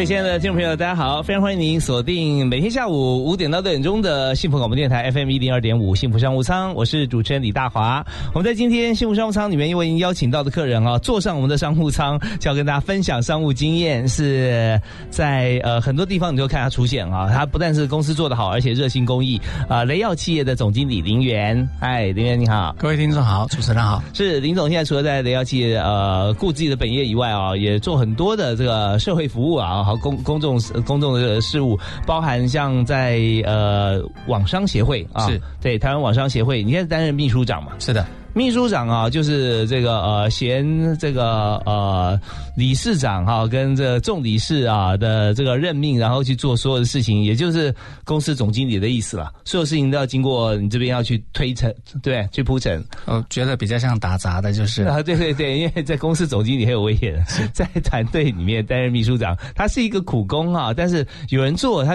位亲爱的听众朋友，大家好！非常欢迎您锁定每天下午五点到六点钟的幸福广播电台 FM 一零二点五幸福商务舱，我是主持人李大华。我们在今天幸福商务舱里面，因为您邀请到的客人啊，坐上我们的商务舱，就要跟大家分享商务经验。是在呃很多地方你都看他出现啊，他不但是公司做得好，而且热心公益啊。雷耀企业的总经理林源，嗨，林源你好，各位听众好，主持人好。是林总现在除了在雷耀企业呃顾自己的本业以外啊，也做很多的这个社会服务啊。公公众公众的事务，包含像在呃网商协会啊，是对台湾网商协会，你现在担任秘书长嘛？是的。秘书长啊，就是这个呃，嫌这个呃理事长哈，跟这众理事啊的这个任命，然后去做所有的事情，也就是公司总经理的意思了。所有事情都要经过你这边要去推陈，对，去铺陈。我觉得比较像打杂的，就是啊，对对对，因为在公司总经理很有威严，在团队里面担任秘书长，他是一个苦工啊，但是有人做，他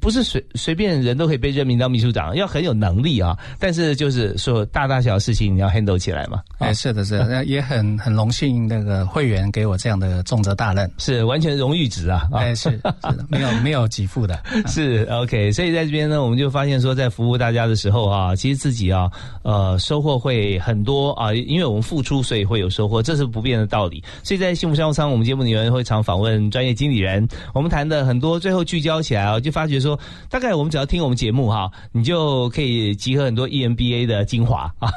不是随随便人都可以被任命到秘书长，要很有能力啊。但是就是说大大小小事情你要。Handle 起来嘛？哎，是的，是的，也很很荣幸那个会员给我这样的重责大任，是完全荣誉值啊！哎，是是的，没有没有给付的，是 OK。所以在这边呢，我们就发现说，在服务大家的时候啊，其实自己啊，呃，收获会很多啊，因为我们付出，所以会有收获，这是不变的道理。所以在幸福商务舱，我们节目里面会常访问专业经理人，我们谈的很多，最后聚焦起来啊，就发觉说，大概我们只要听我们节目哈，你就可以集合很多 EMBA 的精华啊。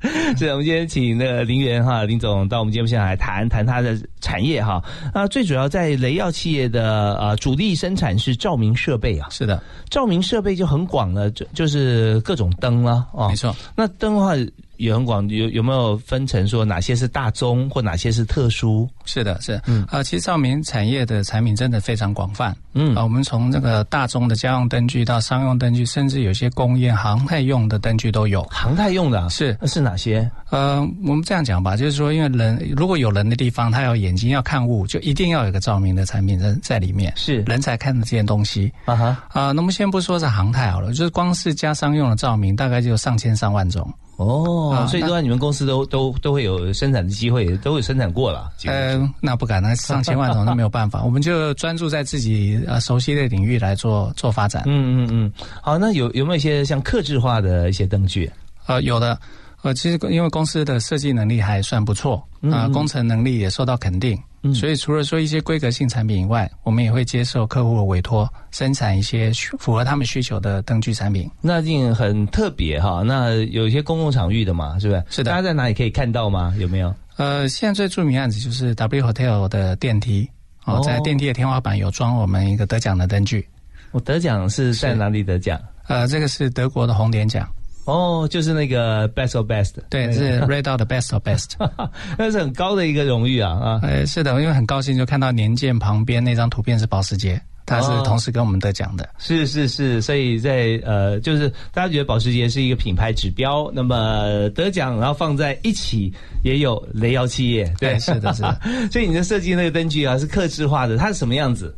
是，我们今天请那个林源哈林总到我们节目现场来谈谈他的产业哈。那最主要在雷耀企业的呃主力生产是照明设备啊。是的，照明设备就很广了，就就是各种灯啊。哦，没错。那灯的话。也很广，有有没有分成说哪些是大宗或哪些是特殊？是的，是，嗯，啊，其实照明产业的产品真的非常广泛，嗯，啊，我们从这个大宗的家用灯具到商用灯具，甚至有些工业航太用的灯具都有。航太用的是是哪些？呃，我们这样讲吧，就是说，因为人如果有人的地方，他要眼睛要看物，就一定要有个照明的产品在在里面，是人才看得见东西。啊哈，啊，那么先不说是航太好了，就是光是加商用的照明，大概就上千上万种。哦，所以说你们公司都都都会有生产的机会，都会生产过了。呃，那不敢，那上千万种那没有办法，我们就专注在自己呃熟悉的领域来做做发展。嗯嗯嗯，好，那有有没有一些像克制化的一些灯具？呃，有的。呃，其实因为公司的设计能力还算不错，啊，工程能力也受到肯定，所以除了说一些规格性产品以外，我们也会接受客户的委托，生产一些符合他们需求的灯具产品。那一定很特别哈。那有一些公共场域的嘛，是不是？是的。大家在哪里可以看到吗？有没有？呃，现在最著名案子就是 W Hotel 的电梯哦，在电梯的天花板有装我们一个得奖的灯具。我得奖是在哪里得奖？呃，这个是德国的红点奖。哦，就是那个 best of best，对，是 Red Dot 的 best of best，那是很高的一个荣誉啊啊！哎，是的，因为很高兴就看到年鉴旁边那张图片是保时捷，他是同时跟我们得奖的。是是是，所以在呃，就是大家觉得保时捷是一个品牌指标，那么得奖然后放在一起也有雷瑶企业，对，是的，是的。所以你的设计那个灯具啊是刻制化的，它是什么样子？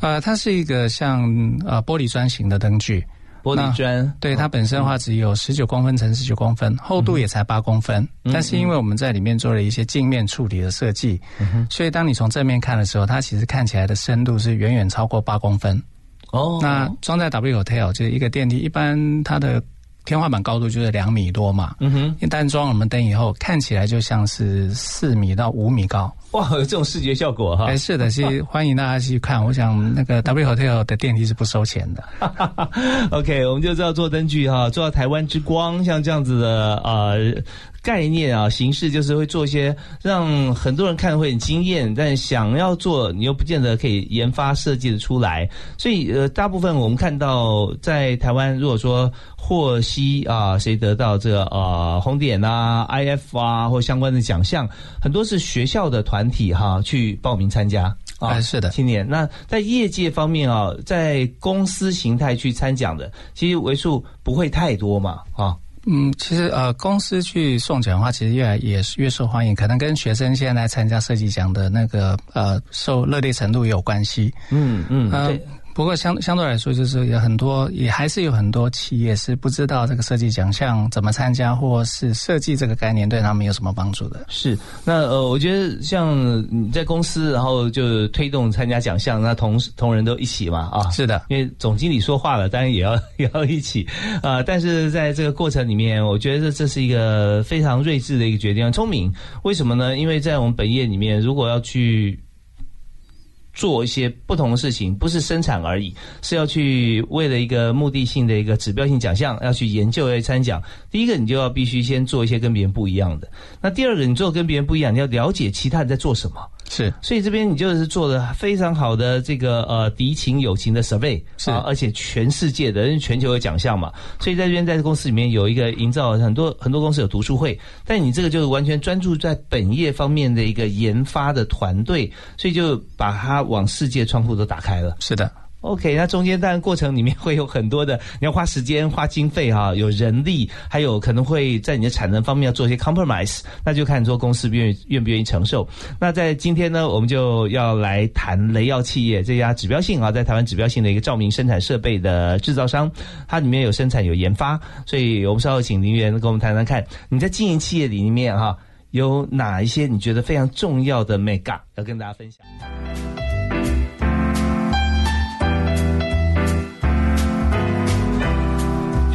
呃，它是一个像呃玻璃砖型的灯具。玻璃砖，对它本身的话只有十九公分乘十九公分，厚度也才八公分。但是因为我们在里面做了一些镜面处理的设计，所以当你从正面看的时候，它其实看起来的深度是远远超过八公分。哦，那装在 W Hotel 就是一个电梯，一般它的。天花板高度就是两米多嘛，嗯哼，一旦装我们灯以后，看起来就像是四米到五米高。哇，有这种视觉效果哈！哎，是的，是 欢迎大家去看。我想那个 W Hotel 的电梯是不收钱的。OK，我们就知道做灯具哈，做到台湾之光，像这样子的呃。概念啊，形式就是会做一些让很多人看会很惊艳，但想要做你又不见得可以研发设计的出来。所以呃，大部分我们看到在台湾，如果说获悉啊，谁得到这个呃红点啊、IF 啊或相关的奖项，很多是学校的团体哈去报名参加。啊，是的，青年。那在业界方面啊，在公司形态去参奖的，其实为数不会太多嘛，啊。嗯，其实呃，公司去送奖的话，其实越来也是越受欢迎，可能跟学生现在参加设计奖的那个呃受热烈程度也有关系。嗯嗯，对。不过相相对来说，就是有很多，也还是有很多企业是不知道这个设计奖项怎么参加，或是设计这个概念对他们有什么帮助的。是，那呃，我觉得像你在公司，然后就推动参加奖项，那同同仁都一起嘛，啊，是的，因为总经理说话了，当然也要 也要一起啊。但是在这个过程里面，我觉得这是一个非常睿智的一个决定，聪明。为什么呢？因为在我们本业里面，如果要去。做一些不同的事情，不是生产而已，是要去为了一个目的性的一个指标性奖项，要去研究要参奖。第一个，你就要必须先做一些跟别人不一样的；那第二个，你做跟别人不一样，你要了解其他人在做什么。是，所以这边你就是做的非常好的这个呃敌情友情的 survey，是，而且全世界的，因为全球有奖项嘛，所以在这边在这公司里面有一个营造很多很多公司有读书会，但你这个就是完全专注在本业方面的一个研发的团队，所以就把它往世界窗户都打开了。是的。OK，那中间当然过程里面会有很多的，你要花时间、花经费哈，有人力，还有可能会在你的产能方面要做一些 compromise，那就看做公司愿愿不愿意承受。那在今天呢，我们就要来谈雷耀企业这家指标性啊，在台湾指标性的一个照明生产设备的制造商，它里面有生产有研发，所以我们稍后请林源跟我们谈谈看，你在经营企业里面哈，有哪一些你觉得非常重要的 mega 要跟大家分享。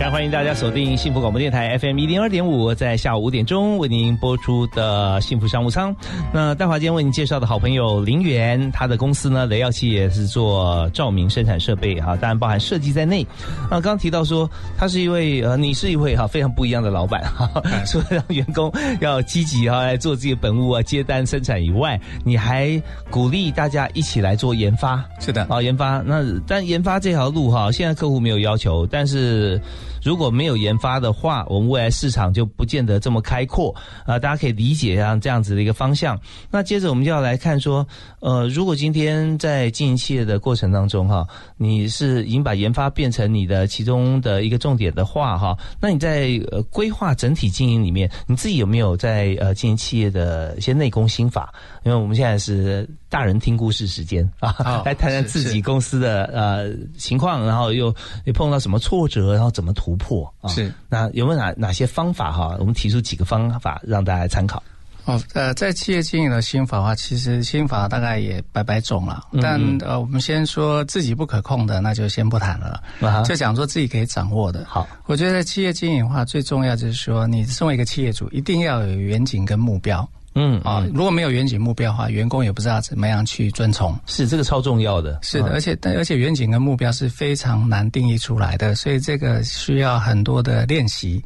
欢迎大家锁定幸福广播电台 FM 一零二点五，在下午五点钟为您播出的幸福商务舱。那戴华今天为您介绍的好朋友林源，他的公司呢雷耀器也是做照明生产设备哈，当然包含设计在内。那刚刚提到说，他是一位呃，你是一位哈非常不一样的老板哈，除了让员工要积极哈来做自己的本务啊接单生产以外，你还鼓励大家一起来做研发。是的，啊研发那但研发这条路哈，现在客户没有要求，但是。如果没有研发的话，我们未来市场就不见得这么开阔啊！大家可以理解啊，这样子的一个方向。那接着我们就要来看说，呃，如果今天在经营企业的过程当中哈，你是已经把研发变成你的其中的一个重点的话哈，那你在呃规划整体经营里面，你自己有没有在呃经营企业的一些内功心法？因为我们现在是。大人听故事时间啊，来谈谈自己公司的呃情况，然后又又碰到什么挫折，然后怎么突破啊？是那有没有哪哪些方法哈？我们提出几个方法让大家参考。哦，呃，在企业经营的心法的话，其实心法大概也百百种了。但呃，我们先说自己不可控的，那就先不谈了。就讲说自己可以掌握的。好，我觉得在企业经营的话，最重要就是说，你身为一个企业主，一定要有远景跟目标。嗯啊，如果没有远景目标的话，员工也不知道怎么样去遵从。是这个超重要的，是的，而且但而且远景跟目标是非常难定义出来的，所以这个需要很多的练习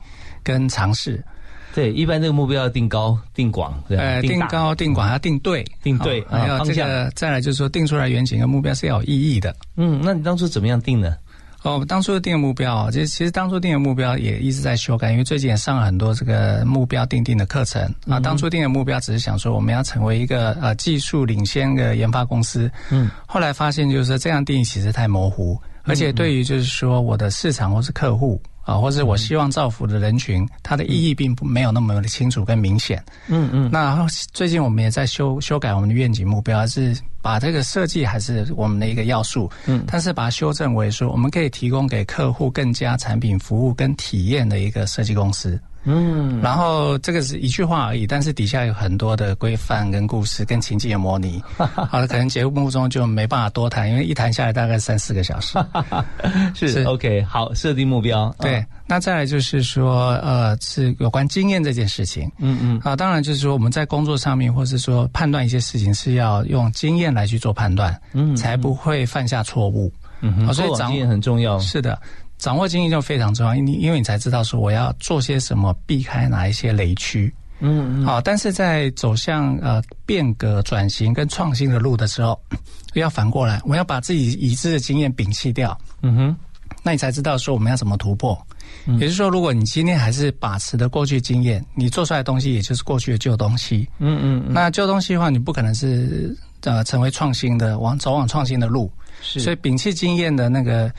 跟尝试。对，一般这个目标要定高、定广，呃，定高、定广要定对，定对，还有这个再来就是说定出来远景跟目标是要有意义的。嗯，那你当初怎么样定呢？哦，当初定的目标，其实其实当初定的目标也一直在修改，因为最近也上了很多这个目标定定的课程啊。当初定的目标只是想说我们要成为一个呃技术领先的研发公司，嗯，后来发现就是说这样定义其实太模糊，而且对于就是说我的市场或是客户。啊，或者我希望造福的人群，它的意义并不没有那么的清楚跟明显。嗯嗯。那最近我们也在修修改我们的愿景目标，是把这个设计还是我们的一个要素。嗯。但是把它修正为说，我们可以提供给客户更加产品服务跟体验的一个设计公司。嗯，然后这个是一句话而已，但是底下有很多的规范跟故事跟情境的模拟。好了，可能节目中就没办法多谈，因为一谈下来大概三四个小时。是 OK，好，设定目标。对，那再来就是说，呃，是有关经验这件事情。嗯嗯。啊，当然就是说我们在工作上面，或是说判断一些事情，是要用经验来去做判断，嗯，才不会犯下错误。嗯，所以经验很重要。是的。掌握经验就非常重要，因因为你才知道说我要做些什么，避开哪一些雷区。嗯，好，但是在走向呃变革、转型跟创新的路的时候，要反过来，我要把自己已知的经验摒弃掉。嗯哼，那你才知道说我们要怎么突破。嗯也就是说，如果你今天还是把持的过去经验，你做出来的东西也就是过去的旧东西。嗯嗯，那旧东西的话，你不可能是呃成为创新的，往走往创新的路。是，所以摒弃经验的那个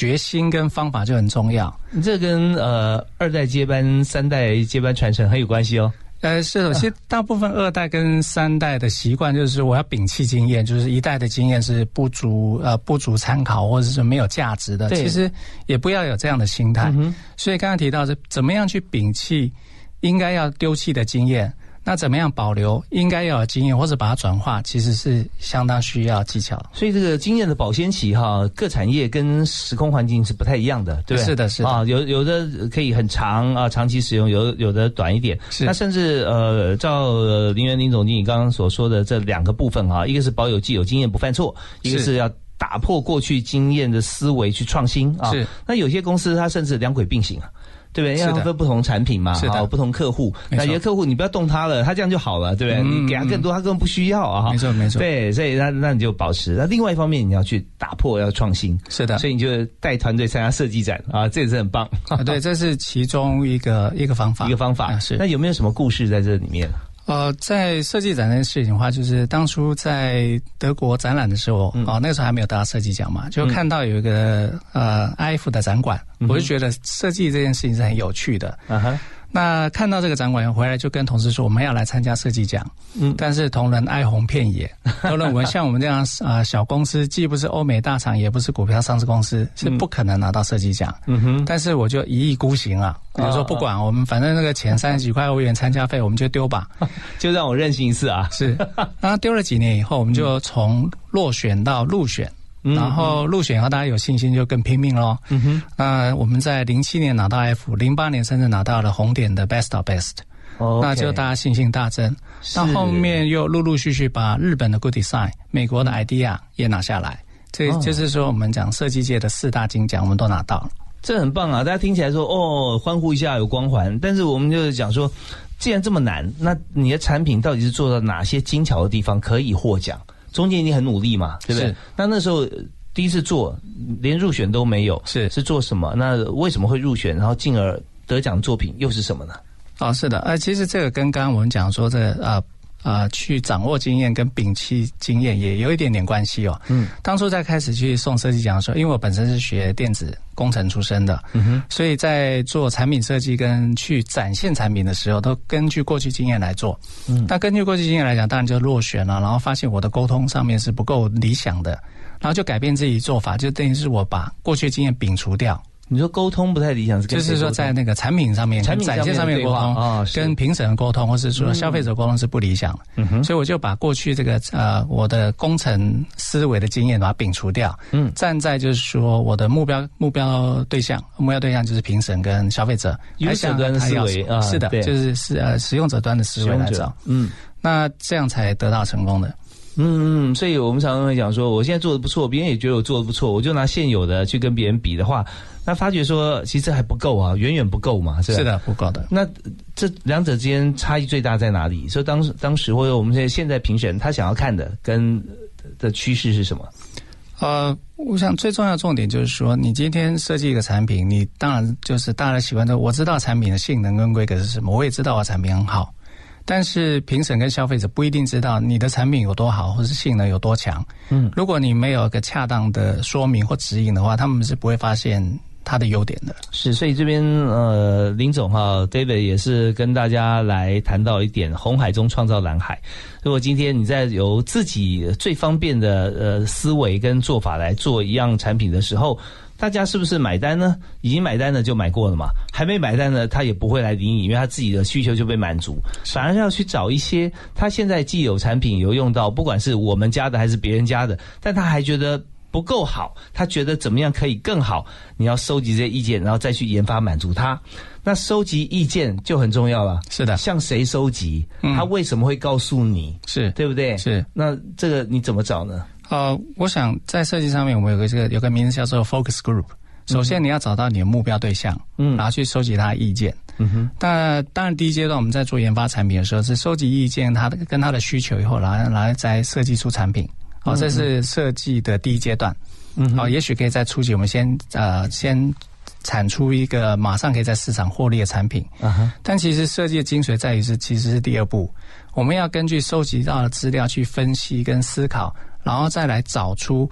决心跟方法就很重要。这跟呃二代接班、三代接班传承很有关系哦。呃，是的，其实大部分二代跟三代的习惯就是我要摒弃经验，就是一代的经验是不足呃不足参考或者是没有价值的。其实也不要有这样的心态。所以刚刚提到是怎么样去摒弃应该要丢弃的经验。那怎么样保留应该要有经验，或者把它转化，其实是相当需要技巧。所以这个经验的保鲜期哈，各产业跟时空环境是不太一样的，对不对？是的，是的啊，有有的可以很长啊，长期使用；有有的短一点。是。那甚至呃，照林元林总经理刚刚所说的这两个部分哈，一个是保有既有经验不犯错，一个是要打破过去经验的思维去创新啊。是。那有些公司它甚至两轨并行啊。对不对？因为分不同产品嘛，好，不同客户。那有些客户你不要动他了，他这样就好了，对不对？你给他更多，他根本不需要啊。没错，没错。对，所以那那你就保持。那另外一方面，你要去打破，要创新。是的。所以你就带团队参加设计展啊，这也是很棒。对，这是其中一个一个方法，一个方法。是。那有没有什么故事在这里面？呃，在设计展这件事情的话，就是当初在德国展览的时候，哦，那个时候还没有得到设计奖嘛，就看到有一个呃 IF 的展馆，我就觉得设计这件事情是很有趣的。嗯哼。那看到这个展馆回来，就跟同事说我们要来参加设计奖。嗯，但是同仁哀鸿遍野，都认为像我们这样啊小公司，既不是欧美大厂，也不是股票上市公司，是不可能拿到设计奖。嗯哼，但是我就一意孤行啊，比如说不管我们，反正那个前三十几块欧元参加费，我们就丢吧，就让我任性一次啊。是，那丢了几年以后，我们就从落选到入选。然后入选以后，大家有信心就更拼命喽。嗯哼，那我们在零七年拿到 F，零八年甚至拿到了红点的 Best of Best，那就大家信心大增。到后面又陆陆续续把日本的 Good Design、美国的 Idea 也拿下来。这就是说，我们讲设计界的四大金奖，我们都拿到了。这很棒啊！大家听起来说哦，欢呼一下有光环。但是我们就是讲说，既然这么难，那你的产品到底是做到哪些精巧的地方可以获奖？中间你很努力嘛，对不对？那那时候第一次做，连入选都没有，是是做什么？那为什么会入选？然后进而得奖作品又是什么呢？哦，是的，呃，其实这个跟刚刚我们讲说这啊。啊，去掌握经验跟摒弃经验也有一点点关系哦。嗯，当初在开始去送设计奖的时候，因为我本身是学电子工程出身的，嗯哼，所以在做产品设计跟去展现产品的时候，都根据过去经验来做。嗯，那根据过去经验来讲，当然就落选了。然后发现我的沟通上面是不够理想的，然后就改变自己做法，就等于是我把过去经验摒除掉。你说沟通不太理想，就是说在那个产品上面、产品展现上面沟通啊，跟评审沟通，或是说消费者沟通是不理想的。嗯哼，所以我就把过去这个呃我的工程思维的经验把它摒除掉。嗯，站在就是说我的目标目标对象，目标对象就是评审跟消费者，用者端的思维啊，是的，就是是呃使用者端的思维来找。嗯，那这样才得到成功的。嗯嗯，所以我们常常会讲说，我现在做的不错，别人也觉得我做的不错，我就拿现有的去跟别人比的话。那发觉说，其实还不够啊，远远不够嘛，是是的，不够的。那这两者之间差异最大在哪里？所以当时当时或者我们现在现在评审他想要看的跟的趋势是什么？呃，我想最重要重点就是说，你今天设计一个产品，你当然就是大家喜欢的，我知道产品的性能跟规格是什么，我也知道我产品很好。但是评审跟消费者不一定知道你的产品有多好，或是性能有多强。嗯，如果你没有一个恰当的说明或指引的话，他们是不会发现。它的优点的是，所以这边呃，林总哈，David 也是跟大家来谈到一点：红海中创造蓝海。如果今天你在由自己最方便的呃思维跟做法来做一样产品的时候，大家是不是买单呢？已经买单的就买过了嘛，还没买单的他也不会来理你，因为他自己的需求就被满足，反而要去找一些他现在既有产品有用到，不管是我们家的还是别人家的，但他还觉得。不够好，他觉得怎么样可以更好？你要收集这些意见，然后再去研发满足他。那收集意见就很重要了。是的，向谁收集？他为什么会告诉你？是对不对？是。那这个你怎么找呢？呃，我想在设计上面，我们有个这个有个名字叫做 focus group。首先你要找到你的目标对象，嗯，然后去收集他的意见。嗯哼。但当然，第一阶段我们在做研发产品的时候，是收集意见，他的跟他的需求以后，然后然后再设计出产品。好，这是设计的第一阶段。嗯，好，也许可以在初期，我们先呃先产出一个马上可以在市场获利的产品。啊哈，但其实设计的精髓在于是，其实是第二步，我们要根据收集到的资料去分析跟思考，然后再来找出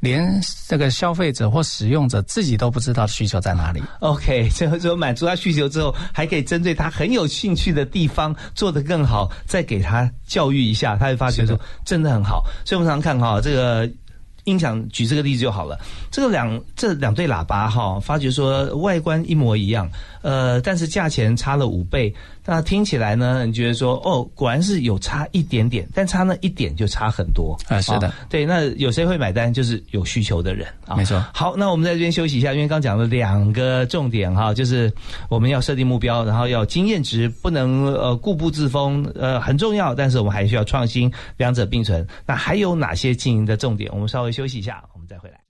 连这个消费者或使用者自己都不知道需求在哪里。OK，就是说满足他需求之后，还可以针对他很有兴趣的地方做得更好，再给他教育一下，他会发觉说真的很好。所以我们常常看哈，这个音响举这个例子就好了。这个两这两对喇叭哈，发觉说外观一模一样，呃，但是价钱差了五倍。那听起来呢，你觉得说哦，果然是有差一点点，但差那一点就差很多啊是的哦对，那有谁会买单？就是有需求的人啊。没错好，那我们在这边休息一下，因为刚讲了两个重点哈，就是我们要设定目标，然后要经验值，不能呃固步自封，呃很重要，但是我们还需要创新，两者并存。那还有哪些经营的重点？我们稍微休息一下，我们再回来。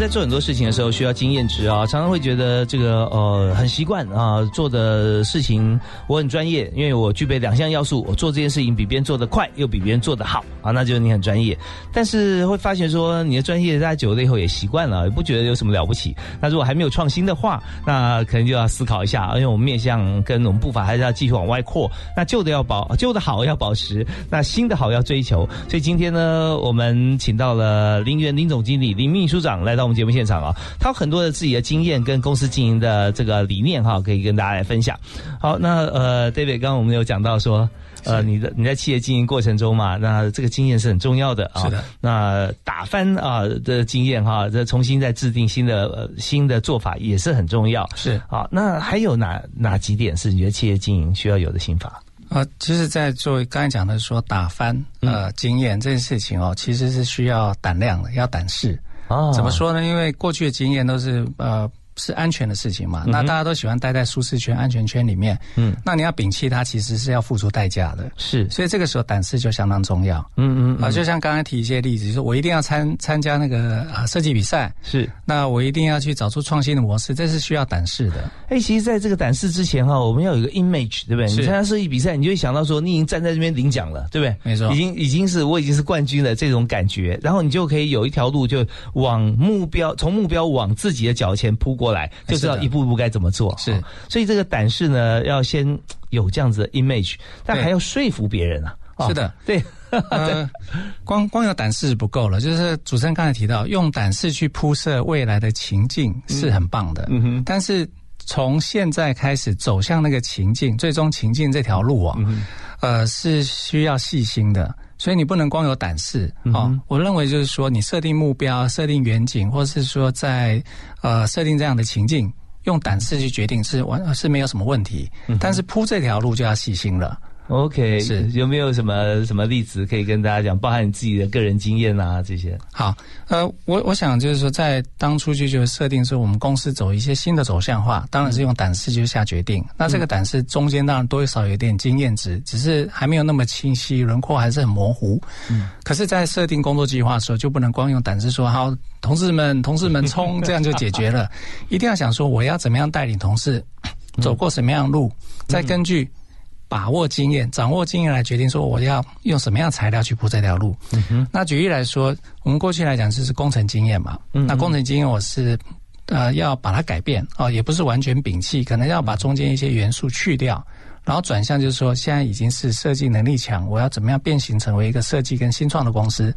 在做很多事情的时候需要经验值啊，常常会觉得这个呃很习惯啊，做的事情我很专业，因为我具备两项要素，我做这件事情比别人做得快，又比别人做得好啊，那就是你很专业。但是会发现说你的专业大家久了以后也习惯了，也不觉得有什么了不起。那如果还没有创新的话，那可能就要思考一下，因为我们面向跟我们步伐还是要继续往外扩。那旧的要保，旧的好要保持，那新的好要追求。所以今天呢，我们请到了林园林总经理林秘书长来到们节目现场啊，他有很多的自己的经验跟公司经营的这个理念哈，可以跟大家来分享。好，那呃，David，刚刚我们有讲到说。呃，你的你在企业经营过程中嘛，那这个经验是很重要的啊。是的。那打翻啊的经验哈，这重新再制定新的呃新的做法也是很重要。是好，那还有哪哪几点是你觉得企业经营需要有的心法？呃，其实，在做刚才讲的说打翻呃经验这件事情哦，其实是需要胆量的，要胆识。怎么？说呢？因为过去的经验都是呃是安全的事情嘛，那大家都喜欢待在舒适圈、安全圈里面。嗯，那你要摒弃它，其实是要付出代价的。是，所以这个时候胆识就相当重要嗯嗯啊、就像刚才提一些例子，就是我一定要参参加那个啊设计比赛，是。那我一定要去找出创新的模式，这是需要胆识的。哎，其实，在这个胆识之前哈，我们要有一个 image，对不对？你参加设计比赛，你就会想到说，你已经站在这边领奖了，对不对？没错已经已经是我已经是冠军了这种感觉，然后你就可以有一条路，就往目标，从目标往自己的脚前扑过来，就知道一步一步该怎么做。是哦所以这个胆识呢，要先有这样子的 image，但还要说服别人啊。哦是的，对，呃，光光有胆识不够了，就是主持人刚才提到，用胆识去铺设未来的情境是很棒的。嗯哼，但是从现在开始走向那个情境，最终情境这条路啊，嗯呃，是需要细心的。所以你不能光有胆识嗯哦。我认为就是说，你设定目标、设定远景，或是说在呃设定这样的情境，用胆识去决定是完是没有什么问题。嗯但是铺这条路就要细心了。OK，是有没有什么什么例子可以跟大家讲，包含你自己的个人经验啊这些？好，呃，我我想就是说，在当初就就设定说我们公司走一些新的走向化，当然是用胆识就下决定。那这个胆识中间当然多少有点经验值，只是还没有那么清晰，轮廓还是很模糊。嗯，可是，在设定工作计划的时候，就不能光用胆识说好，同事们，同事们冲，这样就解决了。一定要想说，我要怎么样带领同事走过什么样的路，再根据。把握经验、掌握经验来决定说我要用什么样的材料去铺这条路。那举例来说，我们过去来讲就是工程经验嘛，那工程经验我是呃要把它改变哦，也不是完全摒弃，可能要把中间一些元素去掉，然后转向就是说现在已经是设计能力强，我要怎么样变形成为一个设计跟新创的公司？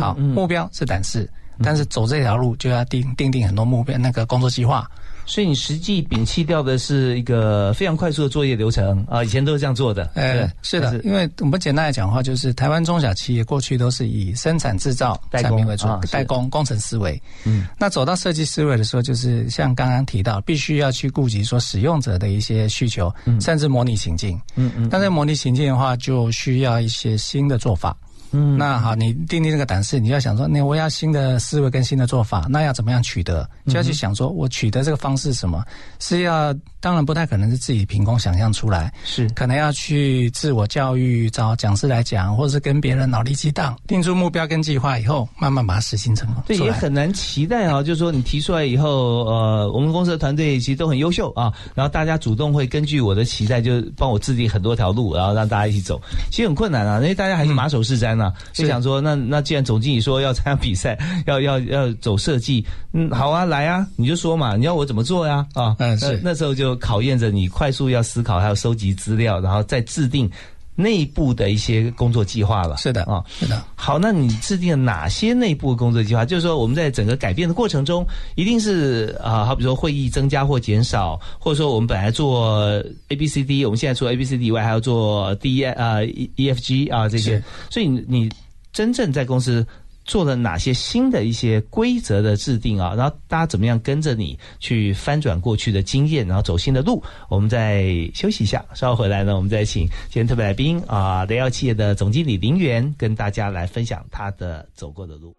好，目标是胆识，但是走这条路就要定定定很多目标，那个工作计划。所以你实际摒弃掉的是一个非常快速的作业流程啊，以前都是这样做的。呃对，是的，因为我们简单来讲的话，就是台湾中小企业过去都是以生产制造产品为主啊，代工工程思维。嗯，那走到设计思维的时候，就是像刚刚提到，必须要去顾及说使用者的一些需求，甚至模拟情境。嗯嗯但在模拟情境的话，就需要一些新的做法。嗯，那好，你定定这个胆识，你要想说，那我要新的思维跟新的做法，那要怎么样取得？就要去想说，我取得这个方式什么？是要当然不太可能是自己凭空想象出来，是可能要去自我教育，找讲师来讲，或者是跟别人脑力激荡，定出目标跟计划以后，慢慢把它实行成功。对，也很难期待啊，就是说你提出来以后，呃，我们公司的团队其实都很优秀啊，然后大家主动会根据我的期待，就帮我制定很多条路，然后让大家一起走。其实很困难啊，因为大家还是马首是瞻啊，就想说，那那既然总经理说要参加比赛，要要要走设计，嗯，好啊，来啊，你就说嘛，你要我怎么做呀？啊，嗯，是。那时候就考验着你快速要思考，还有收集资料，然后再制定内部的一些工作计划了。是的啊，是的。好，那你制定了哪些内部工作计划？就是说，我们在整个改变的过程中，一定是啊，好比说会议增加或减少，或者说我们本来做 A B C D，我们现在除了 A B C D 以外，还要做 D 啊 E E F G 啊这些，所以你你真正在公司。做了哪些新的一些规则的制定啊？然后大家怎么样跟着你去翻转过去的经验，然后走新的路？我们再休息一下，稍后回来呢，我们再请今天特别来宾啊，雷耀企业的总经理林源跟大家来分享他的走过的路。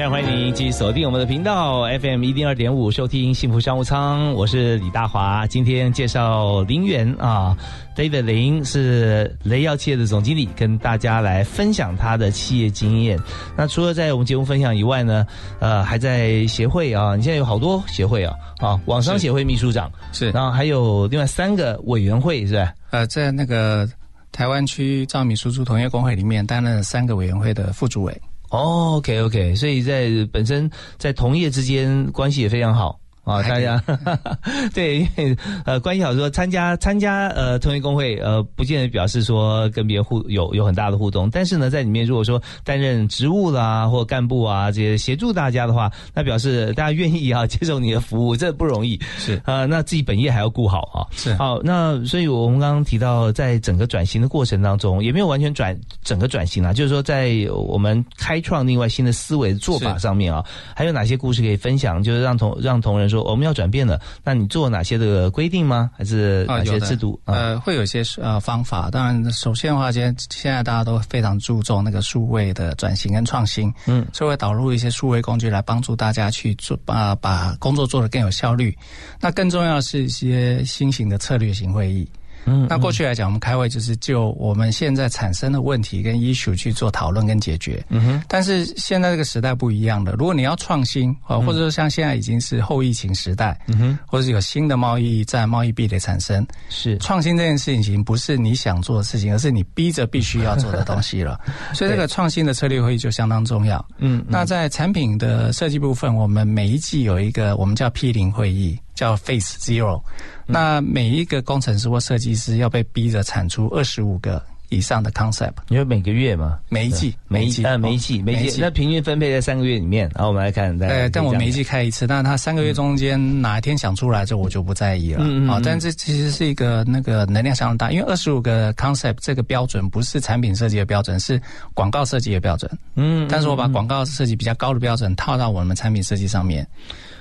非常欢迎您继续锁定我们的频道 FM 一零二点五，收听幸福商务舱。我是李大华，今天介绍林源啊，David 林是雷耀企业的总经理，跟大家来分享他的企业经验。那除了在我们节目分享以外呢，呃，还在协会啊，你现在有好多协会啊，啊，网商协会秘书长是，然后还有另外三个委员会是吧？呃，在那个台湾区照米输出同业工会里面担任三个委员会的副主委。哦，OK，OK，所以在本身在同业之间关系也非常好。啊，大家 对，因为呃，关系好说参加参加呃同业工会，呃，不见得表示说跟别人互有有很大的互动，但是呢，在里面如果说担任职务啦或干部啊这些协助大家的话，那表示大家愿意啊接受你的服务，这不容易是啊，那自己本业还要顾好啊，是好，那所以我们刚刚提到，在整个转型的过程当中，也没有完全转整个转型啊，就是说在我们开创另外新的思维做法上面啊，还有哪些故事可以分享？就是让同让同仁说。我们要转变了，那你做哪些的规定吗？还是哪些制度？呃，会有一些呃方法。当然，首先的话，现现在大家都非常注重那个数位的转型跟创新，嗯，所以会导入一些数位工具来帮助大家去做啊，把工作做得更有效率。那更重要的是一些新型的策略型会议。嗯，那过去来讲，我们开会就是就我们现在产生的问题跟 issue 去做讨论跟解决。嗯哼，但是现在这个时代不一样了。如果你要创新啊，或者说像现在已经是后疫情时代，嗯哼，或者是有新的贸易战、贸易壁垒产生，是创新这件事情不是你想做的事情，而是你逼着必须要做的东西了。所以这个创新的策略会议就相当重要。嗯，那在产品的设计部分，我们每一季有一个我们叫 P 零会议。叫 Face Zero，那每一个工程师或设计师要被逼着产出二十五个以上的 concept。你说每个月吗？每一季，每一季，呃，每一季，每一季，那平均分配在三个月里面。然后我们来看，呃，但我每一季开一次，但是他三个月中间哪一天想出来，这我就不在意了。嗯啊，但这其实是一个那个能量相当大，因为二十五个 concept 这个标准不是产品设计的标准，是广告设计的标准。嗯，但是我把广告设计比较高的标准套到我们产品设计上面。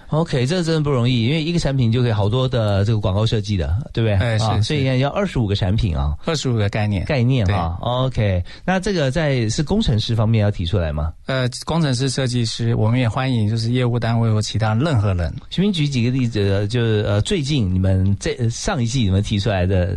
OK，这真的不容易，因为一个产品就可以好多的这个广告设计的，对不对？哎，是，所以要二十五个产品啊，二十五个概念，概念哈。OK，那这个在是工程师方面要提出来吗？呃，工程师、设计师，我们也欢迎，就是业务单位或其他任何人。请您举几个例子，就是呃，最近你们这上一季你们提出来的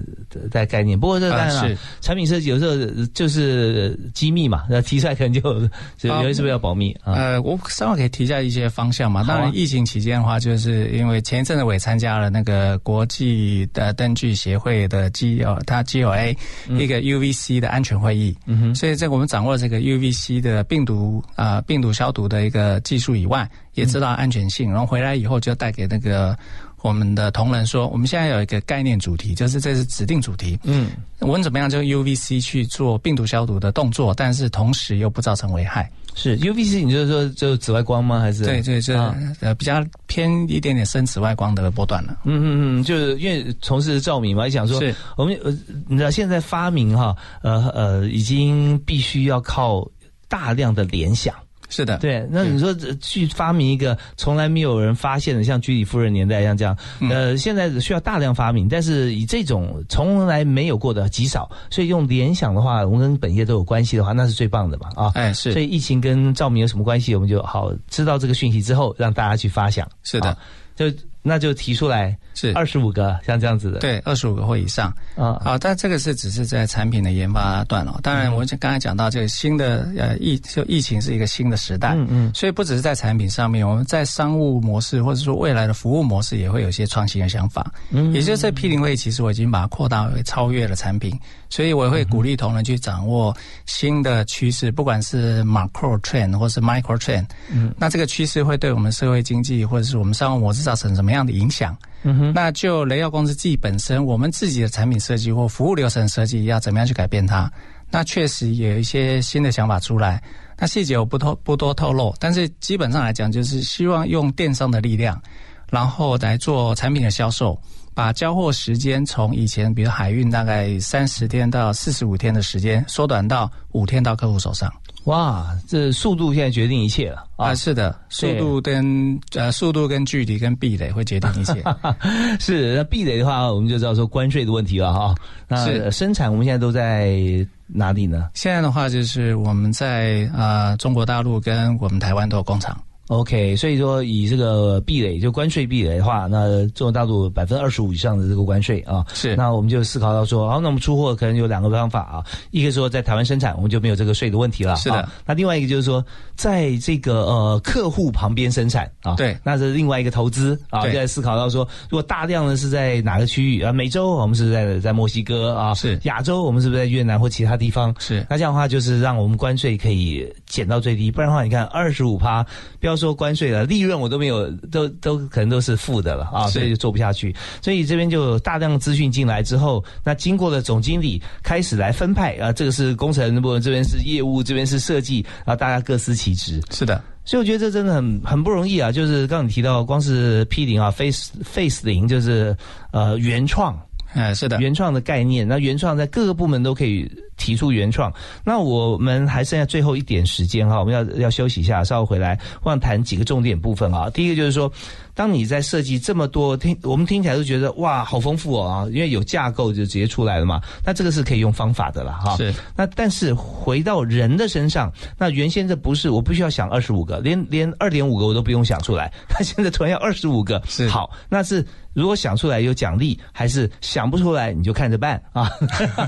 的概念。不过这当然了，产品设计有时候就是机密嘛，那提出来可能就 就有些是不是要保密啊？呃，我稍微可以提一下一些方向嘛。当然，疫情期间的话，就是因为前一阵子我也参加了那个国际的灯具协会的 G 哦，它 GOA 一个 UVC 的安全会议，嗯哼，所以在我们掌握这个 UVC 的病毒啊病毒消毒的一个技术以外，也知道安全性，然后回来以后就带给那个我们的同仁说，我们现在有一个概念主题，就是这是指定主题，嗯，我们怎么样就 UVC 去做病毒消毒的动作，但是同时又不造成危害。是 UVC，你就是说就紫外光吗？还是对对，对呃比较偏一点点深紫外光的波段了。嗯嗯嗯，就是因为从事照明嘛，想说我们呃，你知道现在发明哈，呃呃，已经必须要靠大量的联想。是的，对。那你说去发明一个从来没有人发现的，像居里夫人年代像这样，呃，现在需要大量发明，但是以这种从来没有过的极少，所以用联想的话，我们跟本业都有关系的话，那是最棒的嘛啊！哎，是。所以疫情跟照明有什么关系？我们就好知道这个讯息之后，让大家去发想。是的，就。那就提出来是。二十五个像这样子的，对，二十五个或以上。啊。啊，但这个是只是在产品的研发段哦。当然，我刚才讲到这个新的呃疫就疫情是一个新的时代，嗯嗯，所以不只是在产品上面，我们在商务模式或者说未来的服务模式也会有一些创新的想法。嗯，也就是在 P 零会，其实我已经把它扩大为超越了产品，所以我会鼓励同仁去掌握新的趋势，不管是 macro trend 或是 micro trend。嗯，那这个趋势会对我们社会经济或者是我们商务模式造成什么？样的影响，嗯哼，那就雷耀公司自己本身，我们自己的产品设计或服务流程设计要怎么样去改变它？那确实有一些新的想法出来，那细节我不透不多透露，但是基本上来讲，就是希望用电商的力量，然后来做产品的销售，把交货时间从以前比如海运大概三十天到四十五天的时间，缩短到五天到客户手上。哇，这速度现在决定一切了啊！是的，速度跟呃速度跟距离跟壁垒会决定一切。是那壁垒的话，我们就知道说关税的问题了哈。那生产我们现在都在哪里呢？现在的话就是我们在啊中国大陆跟我们台湾都有工厂。OK，所以说以这个壁垒就关税壁垒的话，那中国大陆百分之二十五以上的这个关税啊，是。那我们就思考到说，好，那我们出货可能有两个方法啊，一个说在台湾生产，我们就没有这个税的问题了，是的。那另外一个就是说，在这个呃客户旁边生产啊，对，那是另外一个投资啊，就在思考到说，如果大量的是在哪个区域啊，美洲我们是在在墨西哥啊，是。亚洲我们是不是在越南或其他地方？是。那这样的话就是让我们关税可以减到最低，不然的话你看二十五趴，不要说关税了，利润我都没有，都都可能都是负的了啊，所以就做不下去。所以这边就大量资讯进来之后，那经过了总经理开始来分派啊，这个是工程部，这边是业务，这边是设计，啊，大家各司其职。是的，所以我觉得这真的很很不容易啊。就是刚刚你提到，光是 P 零啊，Face Face 零就是呃原创，哎，是的，原创的概念。那原创在各个部门都可以。提出原创，那我们还剩下最后一点时间哈，我们要要休息一下，稍后回来，我想谈几个重点部分啊。第一个就是说，当你在设计这么多听，我们听起来都觉得哇，好丰富哦啊，因为有架构就直接出来了嘛。那这个是可以用方法的了哈。是。那但是回到人的身上，那原先这不是我不需要想二十五个，连连二点五个我都不用想出来，他现在突然要二十五个，是好，那是如果想出来有奖励，还是想不出来你就看着办啊？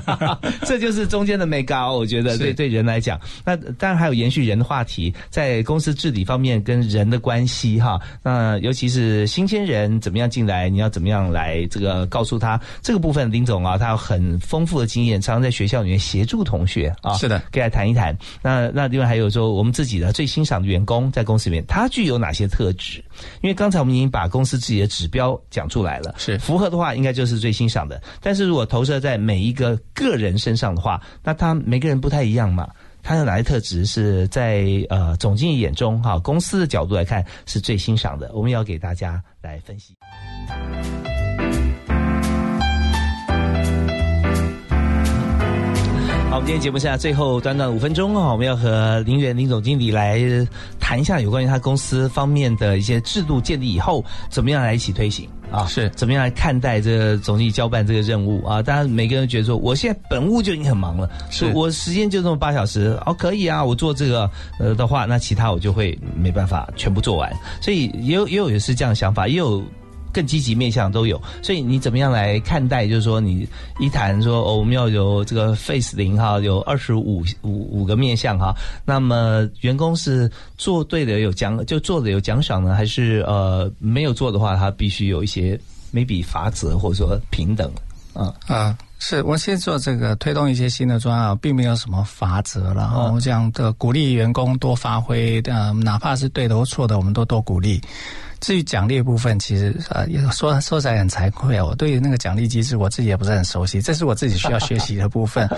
这就是中。间的美高，我觉得对对人来讲，那当然还有延续人的话题，在公司治理方面跟人的关系哈，那尤其是新鲜人怎么样进来，你要怎么样来这个告诉他这个部分，林总啊，他有很丰富的经验，常常在学校里面协助同学啊，是的，可以来谈一谈。那那另外还有说，我们自己的最欣赏的员工在公司里面，他具有哪些特质？因为刚才我们已经把公司自己的指标讲出来了，是符合的话，应该就是最欣赏的。但是如果投射在每一个个人身上的话，那他每个人不太一样嘛，他有哪些特质是在呃总经理眼中哈，公司的角度来看是最欣赏的，我们要给大家来分析。好，我们今天节目下最后短短五分钟啊，我们要和林园林总经理来谈一下有关于他公司方面的一些制度建立以后，怎么样来一起推行啊？是怎么样来看待这个总经理交办这个任务啊？当然，每个人觉得说，我现在本务就已经很忙了，是我时间就这么八小时哦，可以啊，我做这个呃的话，那其他我就会没办法全部做完，所以也有也有也是这样的想法，也有。更积极面向都有，所以你怎么样来看待？就是说，你一谈说哦，我们要有这个 face 零哈，有二十五五五个面向哈，那么员工是做对的有奖，就做的有奖赏呢，还是呃没有做的话，他必须有一些 maybe 法则或者说平等啊啊，是我先做这个推动一些新的专案，并没有什么法则，然后这样的鼓励员工多发挥，呃，哪怕是对的或错的，我们都多鼓励。至于奖励部分，其实呃，说说起来很惭愧啊，我对于那个奖励机制，我自己也不是很熟悉，这是我自己需要学习的部分。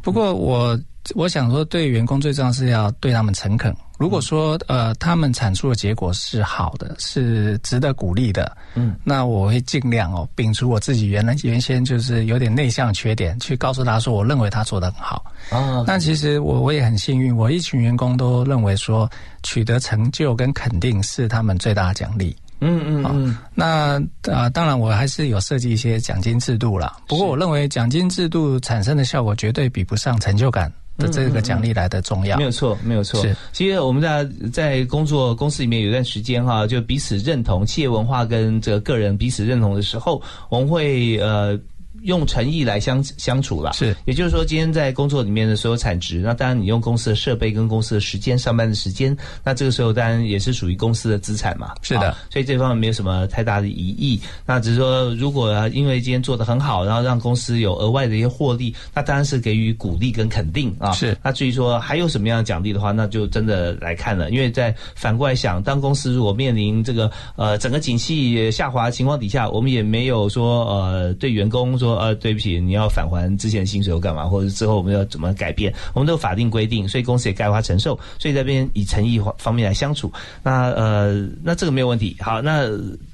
不过我我想说，对员工最重要是要对他们诚恳，如果说呃他们产出的结果是好的，是值得鼓励的，嗯，那我会尽量哦摒除我自己原来原先就是有点内向缺点，去告诉他说我认为他做的很好啊。但其实我我也很幸运，我一群员工都认为说取得成就跟肯定是他们最大的奖励。嗯嗯嗯，那啊，当然我还是有设计一些奖金制度啦。不过我认为奖金制度产生的效果绝对比不上成就感的这个奖励来的重要。没有错，没有错。是，其实我们在在工作公司里面有一段时间哈，就彼此认同企业文化跟这个个人彼此认同的时候，我们会呃。用诚意来相相处了，是，也就是说，今天在工作里面的所有产值，那当然你用公司的设备跟公司的时间上班的时间，那这个时候当然也是属于公司的资产嘛。是的，所以这方面没有什么太大的疑义。那只是说，如果因为今天做的很好，然后让公司有额外的一些获利，那当然是给予鼓励跟肯定啊。是。那至于说还有什么样的奖励的话，那就真的来看了。因为在反过来想，当公司如果面临这个呃整个景气下滑情况底下，我们也没有说呃对员工说呃对不起。你要返还之前薪水又干嘛？或者之后我们要怎么改变？我们都有法定规定，所以公司也该花承受。所以这边以诚意方面来相处，那呃，那这个没有问题。好，那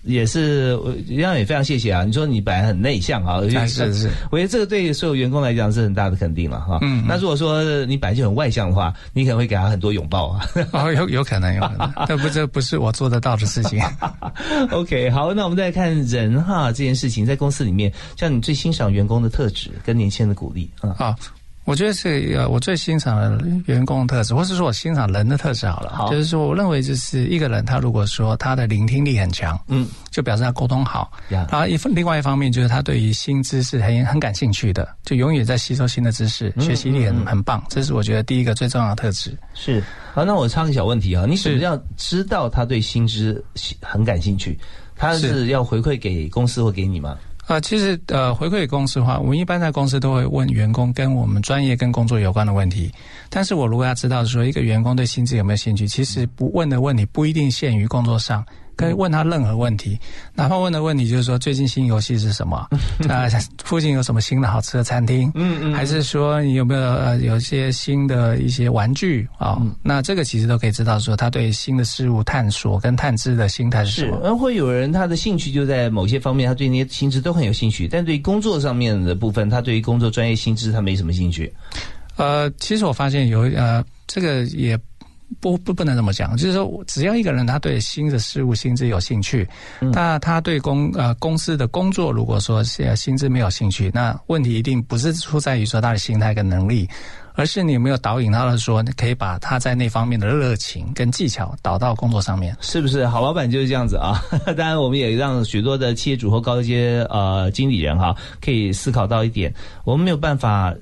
也是一样，也非常谢谢啊。你说你本来很内向啊，是是，我觉得这个对所有员工来讲是很大的肯定了哈。嗯，那如果说你本来就很外向的话，你可能会给他很多拥抱啊。哦，有有可能，有可能，这不这不是我做得到的事情。OK，好，那我们再看人哈这件事情，在公司里面，像你最欣赏员工的特。质跟年轻人的鼓励啊，好，我觉得是呃，我最欣赏的员工的特质，或是说我欣赏人的特质好了，好，就是说我认为就是一个人他如果说他的聆听力很强，嗯，就表示他沟通好，然后一另外一方面就是他对于新知识很很感兴趣的，就永远在吸收新的知识，学习力很很棒，这是我觉得第一个最重要的特质。是，好，那我插个小问题啊，你怎么样知道他对新知很感兴趣？他是。要回馈给公司或给你吗？啊，其实呃，回馈公司的话，我们一般在公司都会问员工跟我们专业跟工作有关的问题。但是我如果要知道说一个员工对薪资有没有兴趣，其实不问的问题不一定限于工作上。可以问他任何问题，哪怕问的问题就是说最近新游戏是什么？啊，附近有什么新的好吃的餐厅？嗯嗯，还是说你有没有呃有一些新的一些玩具啊？那这个其实都可以知道说他对新的事物探索跟探知的心态是什么。而会有人他的兴趣就在某些方面，他对那些薪资都很有兴趣，但对工作上面的部分，他对于工作专业薪资他没什么兴趣。呃，其实我发现有呃，这个也。不不不能这么讲，就是说，只要一个人他对新的事物、薪资有兴趣，那他对公呃公司的工作，如果说是薪资没有兴趣，那问题一定不是出在于说他的心态跟能力，而是你有没有导引他的说，可以把他在那方面的热情跟技巧导到工作上面，是不是？好老板就是这样子啊！当然，我们也让许多的企业主或高阶呃经理人哈，可以思考到一点，我们没有办法。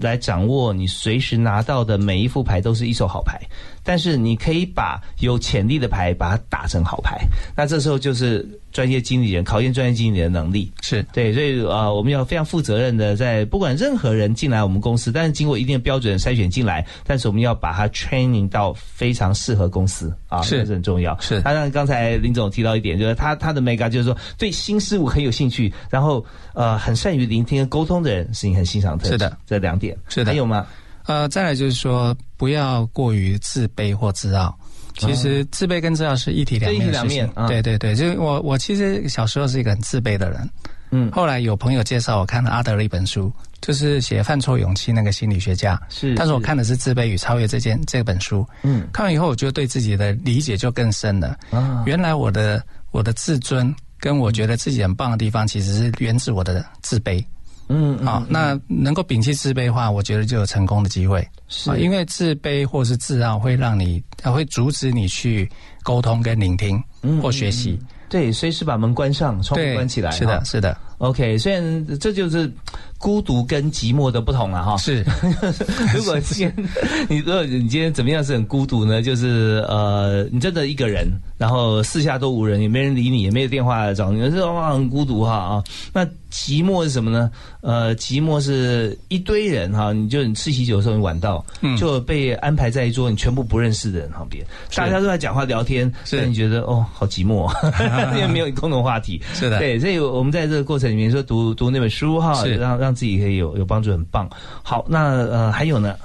来掌握你随时拿到的每一副牌都是一手好牌，但是你可以把有潜力的牌把它打成好牌，那这时候就是专业经理人考验专业经理人的能力，是。对，所以啊，我们要非常负责任的在不管任何人进来我们公司，但是经过一定的标准筛选进来，但是我们要把它 training 到非常适合公司。啊，是。很重要。是，当然刚才林总提到一点，就是他他的 mega 就是说对新事物很有兴趣，然后呃很善于聆听和沟通的人是你很欣赏的，是的，这两。点。是的，还有吗？呃，再来就是说，不要过于自卑或自傲。其实自卑跟自傲是一体两面的事情。对对对，就我我其实小时候是一个很自卑的人。嗯，后来有朋友介绍我看了阿德的一本书，就是写犯错勇气那个心理学家。是，但是我看的是自卑与超越这件这本书。嗯，看完以后，我就对自己的理解就更深了。啊，原来我的我的自尊跟我觉得自己很棒的地方，其实是源自我的自卑。嗯，好，那能够摒弃自卑的话，我觉得就有成功的机会。是，因为自卑或是自傲会让你，会阻止你去沟通跟聆听或学习。对，随时把门关上，窗户关起来。是的，是的。OK，虽然这就是孤独跟寂寞的不同了哈。是，如果今天 你如果你今天怎么样是很孤独呢？就是呃，你真的一个人，然后四下都无人，也没人理你，也没有电话找你，这哇很孤独哈啊。那寂寞是什么呢？呃，寂寞是一堆人哈，你就你吃喜酒的时候你晚到，就被安排在一桌你全部不认识的人旁边，大家都在讲话聊天，所以你觉得哦好寂寞，因为没有共同话题。是的，对，所以我们在这个过程。里面说读读那本书哈，让让自己可以有有帮助，很棒。好，那呃还有呢？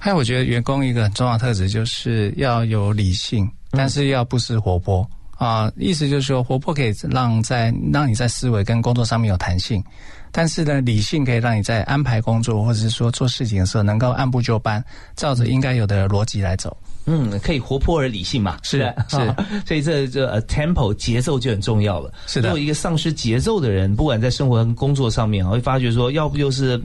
还有，我觉得员工一个很重要的特质就是要有理性，但是要不失活泼啊。意思就是说，活泼可以让在让你在思维跟工作上面有弹性，但是呢，理性可以让你在安排工作或者是说做事情的时候能够按部就班，照着应该有的逻辑来走。嗯，可以活泼而理性嘛？是的是，所以这这 tempo 节奏就很重要了。是的，如果一个丧失节奏的人，不管在生活跟工作上面，会发觉说，要不就是，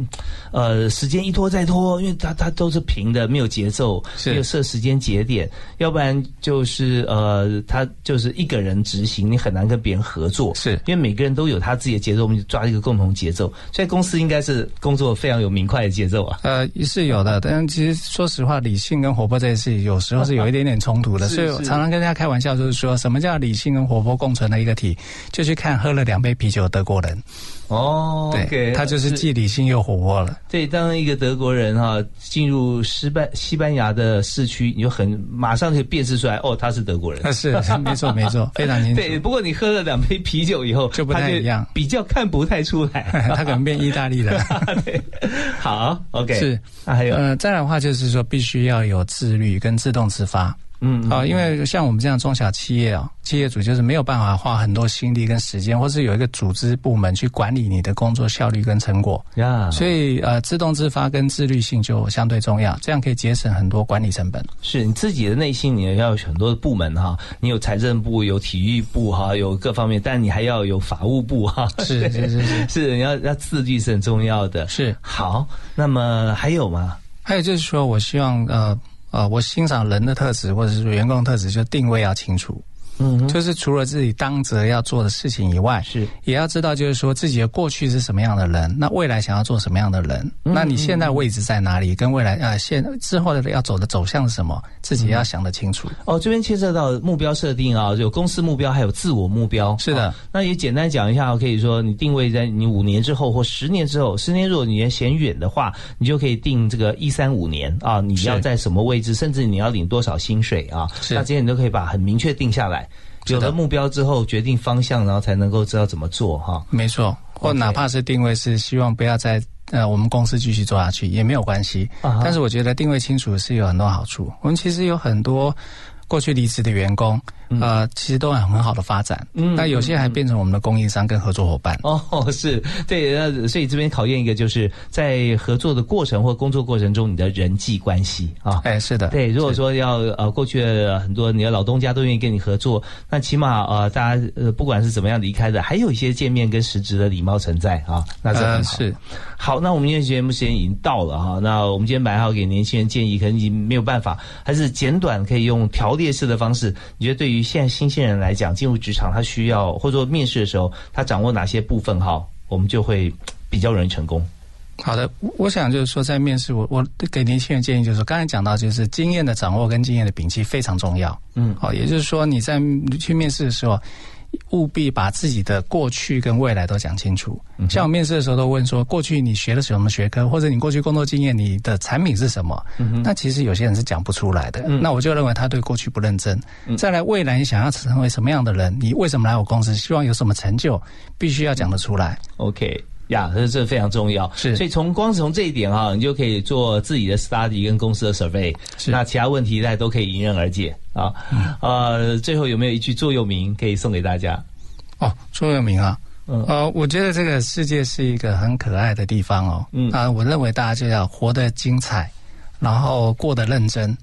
呃，时间一拖再拖，因为他他都是平的，没有节奏，没有设时间节点；要不然就是呃，他就是一个人执行，你很难跟别人合作。是因为每个人都有他自己的节奏，我们就抓一个共同节奏。所以公司应该是工作非常有明快的节奏啊。呃，是有的，但其实说实话，理性跟活泼这件事情，有时。都是有一点点冲突的，所以我常常跟大家开玩笑，就是说什么叫理性跟活泼共存的一个体，就去看喝了两杯啤酒的德国人。哦，对，他就是既理性又活泼了。对，当一个德国人哈进入西班西班牙的市区，你就很马上就辨识出来，哦，他是德国人。是，没错，没错，非常清楚。对，不过你喝了两杯啤酒以后，就不太一样，比较看不太出来，他可能变意大利人。对，好，OK，是。那还有，呃，再来的话就是说，必须要有自律跟自动自发。嗯，啊，因为像我们这样中小企业啊，企业主就是没有办法花很多心力跟时间，或是有一个组织部门去管理你的工作效率跟成果呀。所以呃，自动自发跟自律性就相对重要，这样可以节省很多管理成本。是你自己的内心，你要有很多的部门哈，你有财政部，有体育部哈，有各方面，但你还要有法务部哈。是是是 是，是你要要自律是很重要的。是好，那么还有吗？还有就是说我希望呃。啊，我欣赏人的特质，或者是员工特质，就定位要清楚。嗯，就是除了自己当责要做的事情以外，是也要知道，就是说自己的过去是什么样的人，那未来想要做什么样的人，那你现在位置在哪里，跟未来呃现之后的要走的走向是什么，自己要想得清楚。哦，这边牵涉到目标设定啊，有公司目标，还有自我目标。是的，那也简单讲一下，可以说你定位在你五年之后或十年之后，十年如果你嫌远的话，你就可以定这个一三五年啊，你要在什么位置，甚至你要领多少薪水啊，那这些你都可以把很明确定下来。有了目标之后，决定方向，然后才能够知道怎么做哈。没错，或哪怕是定位是希望不要在呃我们公司继续做下去也没有关系。但是我觉得定位清楚是有很多好处。我们其实有很多过去离职的员工。呃，其实都有很好的发展。嗯，那有些还变成我们的供应商跟合作伙伴。哦，是对，那所以这边考验一个，就是在合作的过程或工作过程中，你的人际关系啊。哎，是的，对。如果说要呃，过去很多你的老东家都愿意跟你合作，那起码呃，大家呃，不管是怎么样离开的，还有一些见面跟实质的礼貌存在啊。那这很好。是。好，那我们今天节目时间已经到了哈。那我们今天本来要给年轻人建议，可能已经没有办法，还是简短可以用条列式的方式。你觉得对于现在新鲜人来讲，进入职场他需要，或者说面试的时候，他掌握哪些部分哈，我们就会比较容易成功。好的，我想就是说，在面试，我我给年轻人建议就是说，刚才讲到就是经验的掌握跟经验的摒弃非常重要。嗯，好，也就是说你在去面试的时候。务必把自己的过去跟未来都讲清楚。像我面试的时候都问说，过去你学的什么学科，或者你过去工作经验，你的产品是什么？那其实有些人是讲不出来的。那我就认为他对过去不认真。再来，未来你想要成为什么样的人？你为什么来我公司？希望有什么成就？必须要讲得出来。OK。呀，这这非常重要，是，所以从光是从这一点哈，你就可以做自己的 study 跟公司的 survey，是，那其他问题大家都可以迎刃而解啊。呃，最后有没有一句座右铭可以送给大家？哦，座右铭啊，呃，我觉得这个世界是一个很可爱的地方哦，嗯。啊，我认为大家就要活得精彩，然后过得认真，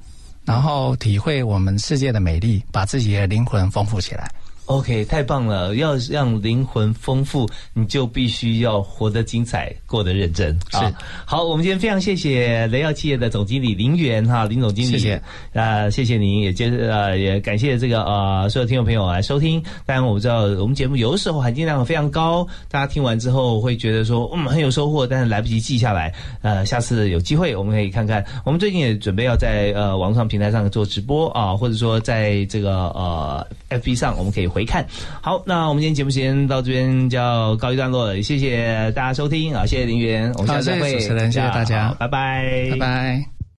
然后体会我们世界的美丽，把自己的灵魂丰富起来。OK，太棒了！要让灵魂丰富，你就必须要活得精彩，过得认真。是好，我们今天非常谢谢雷耀企业的总经理林源哈，林总经理，谢谢啊，谢谢您，也接呃也感谢这个呃所有听众朋友来收听。当然，我们知道我们节目有的时候含金量非常高，大家听完之后会觉得说嗯很有收获，但是来不及记下来。呃，下次有机会我们可以看看。我们最近也准备要在呃网上平台上做直播啊，或者说在这个呃 FB 上我们可以回。回看，好，那我们今天节目时间到这边就要告一段落了，谢谢大家收听啊，谢谢林源，我们下次再会，谢谢大家，拜拜，拜拜。